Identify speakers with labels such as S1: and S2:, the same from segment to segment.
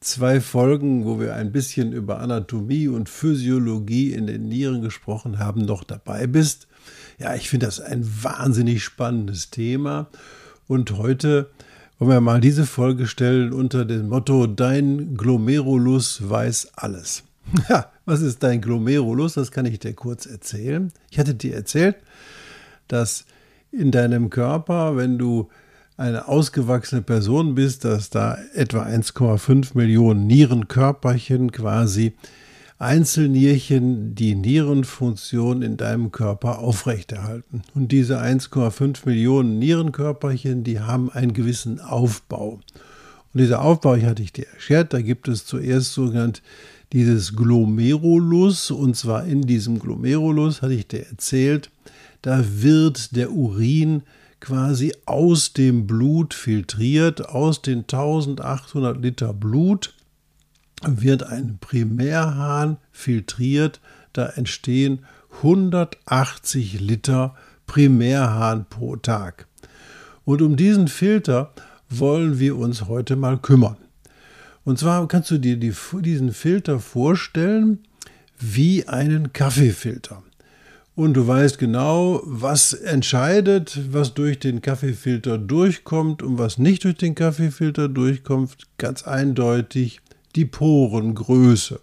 S1: zwei Folgen, wo wir ein bisschen über Anatomie und Physiologie in den Nieren gesprochen haben, noch dabei bist. Ja, ich finde das ein wahnsinnig spannendes Thema. Und heute wollen wir mal diese Folge stellen unter dem Motto Dein Glomerulus weiß alles. Ja, was ist dein Glomerulus? Das kann ich dir kurz erzählen. Ich hatte dir erzählt, dass in deinem Körper, wenn du eine ausgewachsene Person bist, dass da etwa 1,5 Millionen Nierenkörperchen quasi Einzelnierchen die Nierenfunktion in deinem Körper aufrechterhalten. Und diese 1,5 Millionen Nierenkörperchen, die haben einen gewissen Aufbau. Und dieser Aufbau, ich hatte ich dir erklärt, da gibt es zuerst sogenannt dieses Glomerulus, und zwar in diesem Glomerulus, hatte ich dir erzählt, da wird der Urin quasi aus dem Blut filtriert, aus den 1800 Liter Blut wird ein Primärhahn filtriert, da entstehen 180 Liter Primärhahn pro Tag. Und um diesen Filter wollen wir uns heute mal kümmern. Und zwar kannst du dir die, diesen Filter vorstellen wie einen Kaffeefilter und du weißt genau, was entscheidet, was durch den Kaffeefilter durchkommt und was nicht durch den Kaffeefilter durchkommt, ganz eindeutig die Porengröße.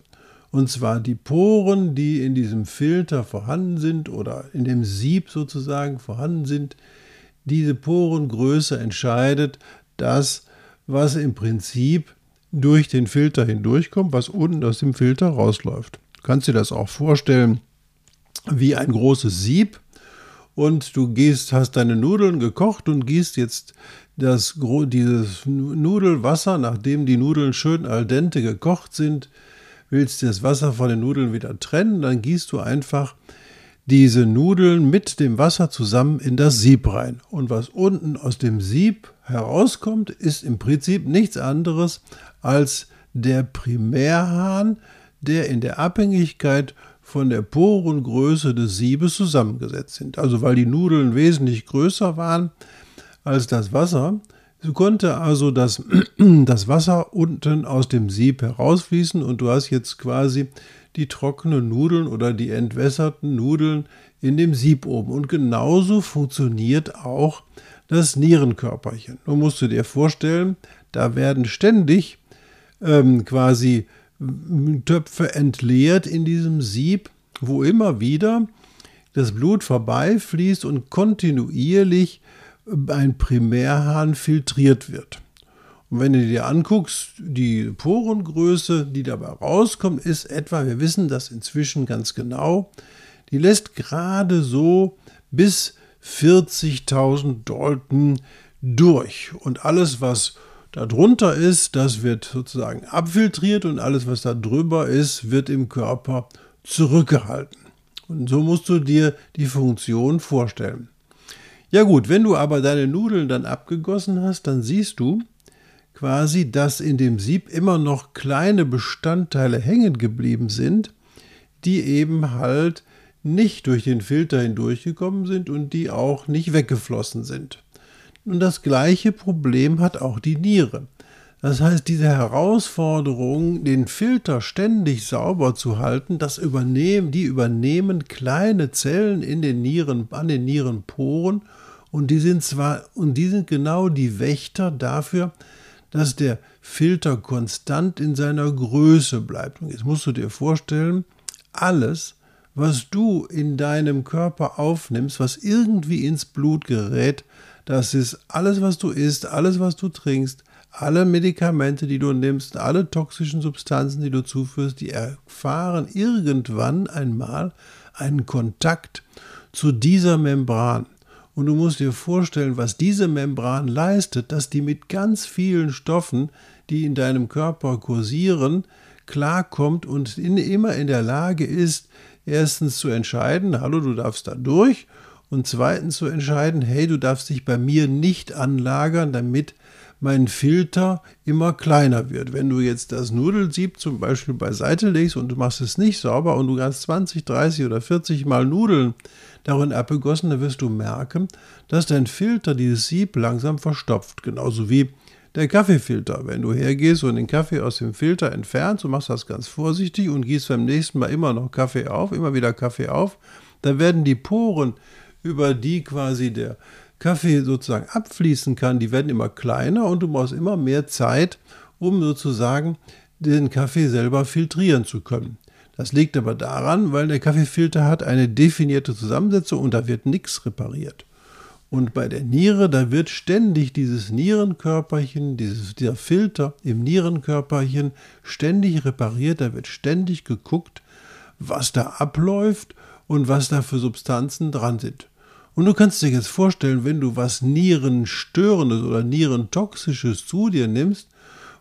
S1: Und zwar die Poren, die in diesem Filter vorhanden sind oder in dem Sieb sozusagen vorhanden sind. Diese Porengröße entscheidet das, was im Prinzip durch den Filter hindurchkommt, was unten aus dem Filter rausläuft. Du kannst dir das auch vorstellen wie ein großes Sieb und du gehst, hast deine Nudeln gekocht und gießt jetzt das, dieses Nudelwasser, nachdem die Nudeln schön al dente gekocht sind, willst das Wasser von den Nudeln wieder trennen, dann gießt du einfach diese Nudeln mit dem Wasser zusammen in das Sieb rein. Und was unten aus dem Sieb herauskommt, ist im Prinzip nichts anderes als der Primärhahn, der in der Abhängigkeit von der Porengröße des Siebes zusammengesetzt sind. Also weil die Nudeln wesentlich größer waren als das Wasser, so konnte also das, das Wasser unten aus dem Sieb herausfließen und du hast jetzt quasi die trockenen Nudeln oder die entwässerten Nudeln in dem Sieb oben. Und genauso funktioniert auch das Nierenkörperchen. Nun musst du dir vorstellen, da werden ständig ähm, quasi Töpfe entleert in diesem Sieb, wo immer wieder das Blut vorbeifließt und kontinuierlich ein Primärhahn filtriert wird. Und wenn du dir anguckst, die Porengröße, die dabei rauskommt, ist etwa, wir wissen das inzwischen ganz genau, die lässt gerade so bis 40.000 Dalton durch. Und alles, was Darunter ist, das wird sozusagen abfiltriert und alles, was da drüber ist, wird im Körper zurückgehalten. Und so musst du dir die Funktion vorstellen. Ja gut, wenn du aber deine Nudeln dann abgegossen hast, dann siehst du quasi, dass in dem Sieb immer noch kleine Bestandteile hängen geblieben sind, die eben halt nicht durch den Filter hindurchgekommen sind und die auch nicht weggeflossen sind. Und das gleiche Problem hat auch die Niere. Das heißt, diese Herausforderung, den Filter ständig sauber zu halten, das übernehmen, die übernehmen kleine Zellen in den Nieren, an den Nierenporen und die sind zwar, und die sind genau die Wächter dafür, dass der Filter konstant in seiner Größe bleibt. Und jetzt musst du dir vorstellen, alles, was du in deinem Körper aufnimmst, was irgendwie ins Blut gerät, das ist alles, was du isst, alles, was du trinkst, alle Medikamente, die du nimmst, alle toxischen Substanzen, die du zuführst, die erfahren irgendwann einmal einen Kontakt zu dieser Membran. Und du musst dir vorstellen, was diese Membran leistet, dass die mit ganz vielen Stoffen, die in deinem Körper kursieren, klarkommt und in, immer in der Lage ist, erstens zu entscheiden, hallo, du darfst da durch, und zweitens zu entscheiden, hey, du darfst dich bei mir nicht anlagern, damit mein Filter immer kleiner wird. Wenn du jetzt das Nudelsieb zum Beispiel beiseite legst und du machst es nicht sauber und du hast 20, 30 oder 40 Mal Nudeln darin abgegossen, dann wirst du merken, dass dein Filter dieses Sieb langsam verstopft. Genauso wie der Kaffeefilter. Wenn du hergehst und den Kaffee aus dem Filter entfernst, du machst das ganz vorsichtig und gießt beim nächsten Mal immer noch Kaffee auf, immer wieder Kaffee auf, dann werden die Poren, über die quasi der Kaffee sozusagen abfließen kann, die werden immer kleiner und du brauchst immer mehr Zeit, um sozusagen den Kaffee selber filtrieren zu können. Das liegt aber daran, weil der Kaffeefilter hat eine definierte Zusammensetzung und da wird nichts repariert. Und bei der Niere, da wird ständig dieses Nierenkörperchen, dieses, dieser Filter im Nierenkörperchen ständig repariert, da wird ständig geguckt, was da abläuft und was da für Substanzen dran sind. Und du kannst dir jetzt vorstellen, wenn du was Nierenstörendes oder Nierentoxisches zu dir nimmst,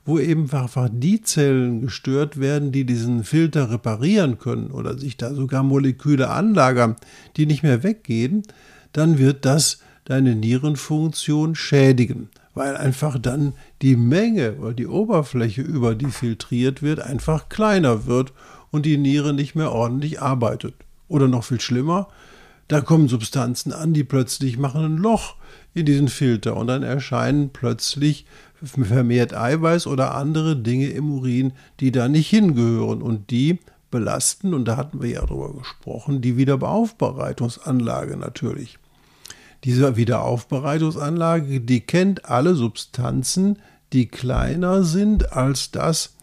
S1: wo eben einfach die Zellen gestört werden, die diesen Filter reparieren können oder sich da sogar Moleküle anlagern, die nicht mehr weggehen, dann wird das deine Nierenfunktion schädigen, weil einfach dann die Menge oder die Oberfläche, über die filtriert wird, einfach kleiner wird und die Niere nicht mehr ordentlich arbeitet. Oder noch viel schlimmer, da kommen Substanzen an, die plötzlich machen ein Loch in diesen Filter und dann erscheinen plötzlich vermehrt Eiweiß oder andere Dinge im Urin, die da nicht hingehören und die belasten, und da hatten wir ja drüber gesprochen, die Wiederaufbereitungsanlage natürlich. Diese Wiederaufbereitungsanlage, die kennt alle Substanzen, die kleiner sind als das,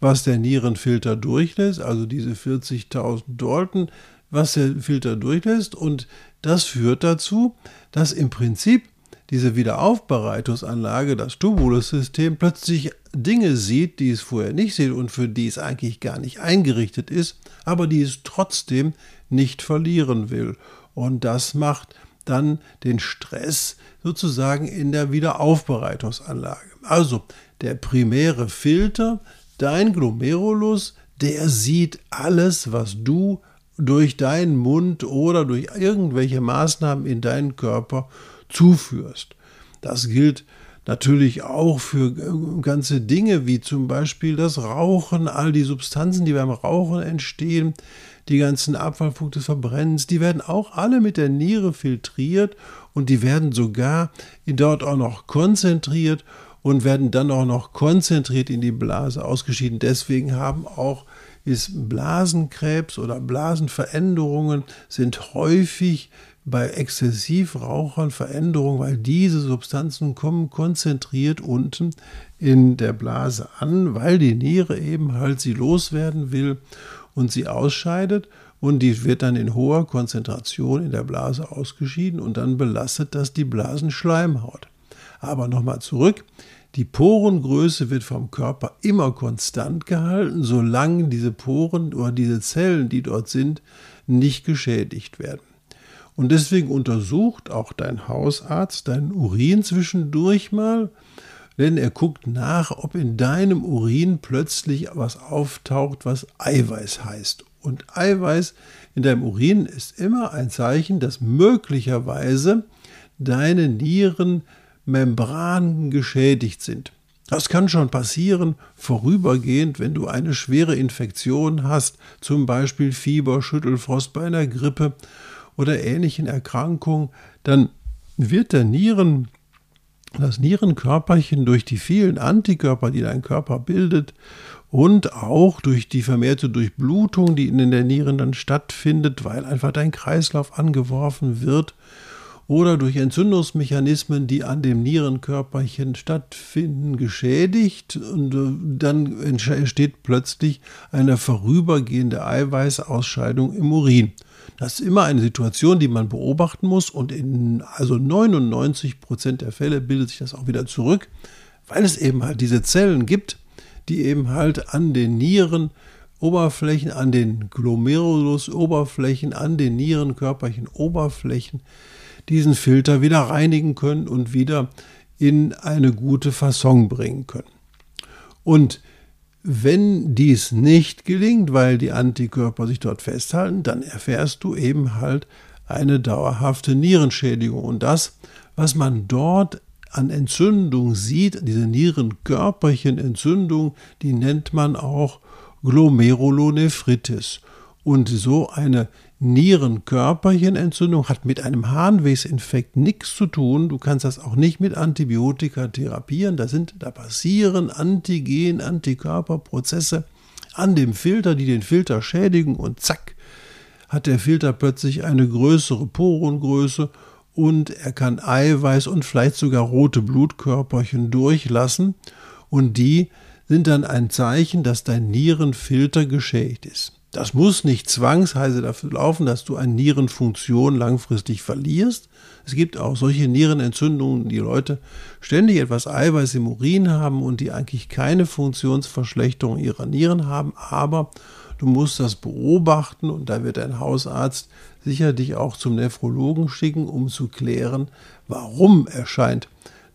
S1: was der Nierenfilter durchlässt, also diese 40.000 Dalton, was der Filter durchlässt. Und das führt dazu, dass im Prinzip diese Wiederaufbereitungsanlage, das Tubulussystem, plötzlich Dinge sieht, die es vorher nicht sieht und für die es eigentlich gar nicht eingerichtet ist, aber die es trotzdem nicht verlieren will. Und das macht dann den Stress sozusagen in der Wiederaufbereitungsanlage. Also der primäre Filter, dein Glomerulus, der sieht alles, was du durch deinen Mund oder durch irgendwelche Maßnahmen in deinen Körper zuführst. Das gilt natürlich auch für äh, ganze Dinge wie zum Beispiel das Rauchen, all die Substanzen, die beim Rauchen entstehen, die ganzen Abfallpunkte des Verbrennens, die werden auch alle mit der Niere filtriert und die werden sogar dort auch noch konzentriert und werden dann auch noch konzentriert in die Blase ausgeschieden. Deswegen haben auch ist Blasenkrebs oder Blasenveränderungen sind häufig bei Exzessivrauchern Veränderungen, weil diese Substanzen kommen konzentriert unten in der Blase an, weil die Niere eben halt sie loswerden will und sie ausscheidet und die wird dann in hoher Konzentration in der Blase ausgeschieden und dann belastet das die Blasenschleimhaut. Aber nochmal zurück, die Porengröße wird vom Körper immer konstant gehalten, solange diese Poren oder diese Zellen, die dort sind, nicht geschädigt werden. Und deswegen untersucht auch dein Hausarzt deinen Urin zwischendurch mal, denn er guckt nach, ob in deinem Urin plötzlich was auftaucht, was Eiweiß heißt. Und Eiweiß in deinem Urin ist immer ein Zeichen, dass möglicherweise deine Nieren Membranen geschädigt sind. Das kann schon passieren, vorübergehend, wenn du eine schwere Infektion hast, zum Beispiel Fieber, Schüttelfrost bei einer Grippe oder ähnlichen Erkrankungen, dann wird der Nieren, das Nierenkörperchen durch die vielen Antikörper, die dein Körper bildet, und auch durch die vermehrte Durchblutung, die in der Nieren dann stattfindet, weil einfach dein Kreislauf angeworfen wird, oder durch Entzündungsmechanismen, die an dem Nierenkörperchen stattfinden, geschädigt und äh, dann entsteht plötzlich eine vorübergehende Eiweißausscheidung im Urin. Das ist immer eine Situation, die man beobachten muss und in also 99 Prozent der Fälle bildet sich das auch wieder zurück, weil es eben halt diese Zellen gibt, die eben halt an den Nieren Oberflächen, an den Glomerulus-Oberflächen, an den Nierenkörperchen Oberflächen diesen Filter wieder reinigen können und wieder in eine gute Fasson bringen können. Und wenn dies nicht gelingt, weil die Antikörper sich dort festhalten, dann erfährst du eben halt eine dauerhafte Nierenschädigung. Und das, was man dort an Entzündung sieht, diese Nierenkörperchenentzündung, die nennt man auch Glomerulonephritis. Und so eine Nierenkörperchenentzündung hat mit einem Harnwegsinfekt nichts zu tun. Du kannst das auch nicht mit Antibiotika therapieren. Da sind, da passieren Antigen, Antikörperprozesse an dem Filter, die den Filter schädigen und zack, hat der Filter plötzlich eine größere Porengröße und er kann Eiweiß und vielleicht sogar rote Blutkörperchen durchlassen und die sind dann ein Zeichen, dass dein Nierenfilter geschädigt ist. Das muss nicht zwangsweise dafür laufen, dass du eine Nierenfunktion langfristig verlierst. Es gibt auch solche Nierenentzündungen, die Leute ständig etwas Eiweiß im Urin haben und die eigentlich keine Funktionsverschlechterung ihrer Nieren haben, aber du musst das beobachten und da wird dein Hausarzt sicher dich auch zum Nephrologen schicken, um zu klären, warum erscheint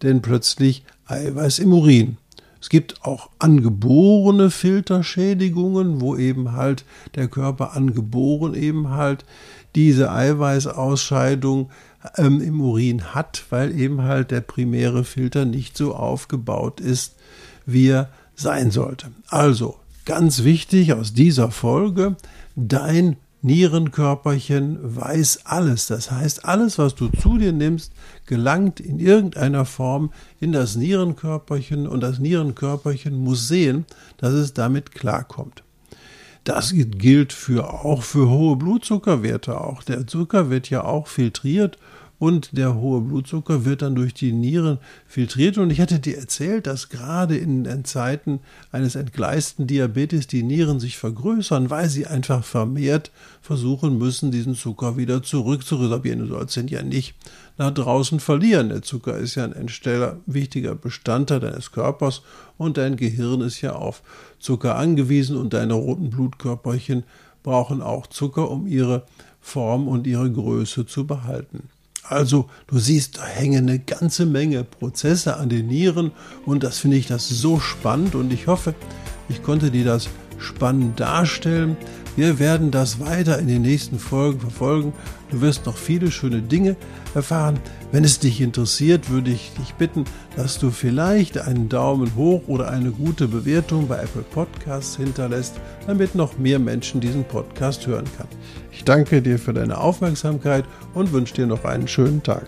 S1: denn plötzlich Eiweiß im Urin. Es gibt auch angeborene Filterschädigungen, wo eben halt der Körper angeboren eben halt diese Eiweißausscheidung ähm, im Urin hat, weil eben halt der primäre Filter nicht so aufgebaut ist, wie er sein sollte. Also ganz wichtig aus dieser Folge, dein Nierenkörperchen weiß alles. Das heißt, alles, was du zu dir nimmst, gelangt in irgendeiner Form in das Nierenkörperchen und das Nierenkörperchen muss sehen, dass es damit klarkommt. Das gilt für, auch für hohe Blutzuckerwerte. Auch der Zucker wird ja auch filtriert und der hohe Blutzucker wird dann durch die Nieren filtriert. Und ich hatte dir erzählt, dass gerade in den Zeiten eines entgleisten Diabetes die Nieren sich vergrößern, weil sie einfach vermehrt versuchen müssen, diesen Zucker wieder zurückzuresorbieren. Du sollst ihn ja nicht nach draußen verlieren. Der Zucker ist ja ein Entsteller, wichtiger Bestandteil deines Körpers und dein Gehirn ist ja auf Zucker angewiesen und deine roten Blutkörperchen brauchen auch Zucker, um ihre Form und ihre Größe zu behalten. Also du siehst, da hängen eine ganze Menge Prozesse an den Nieren und das finde ich das so spannend und ich hoffe, ich konnte dir das spannend darstellen. Wir werden das weiter in den nächsten Folgen verfolgen. Du wirst noch viele schöne Dinge erfahren. Wenn es dich interessiert, würde ich dich bitten, dass du vielleicht einen Daumen hoch oder eine gute Bewertung bei Apple Podcasts hinterlässt, damit noch mehr Menschen diesen Podcast hören kann. Ich danke dir für deine Aufmerksamkeit und wünsche dir noch einen schönen Tag.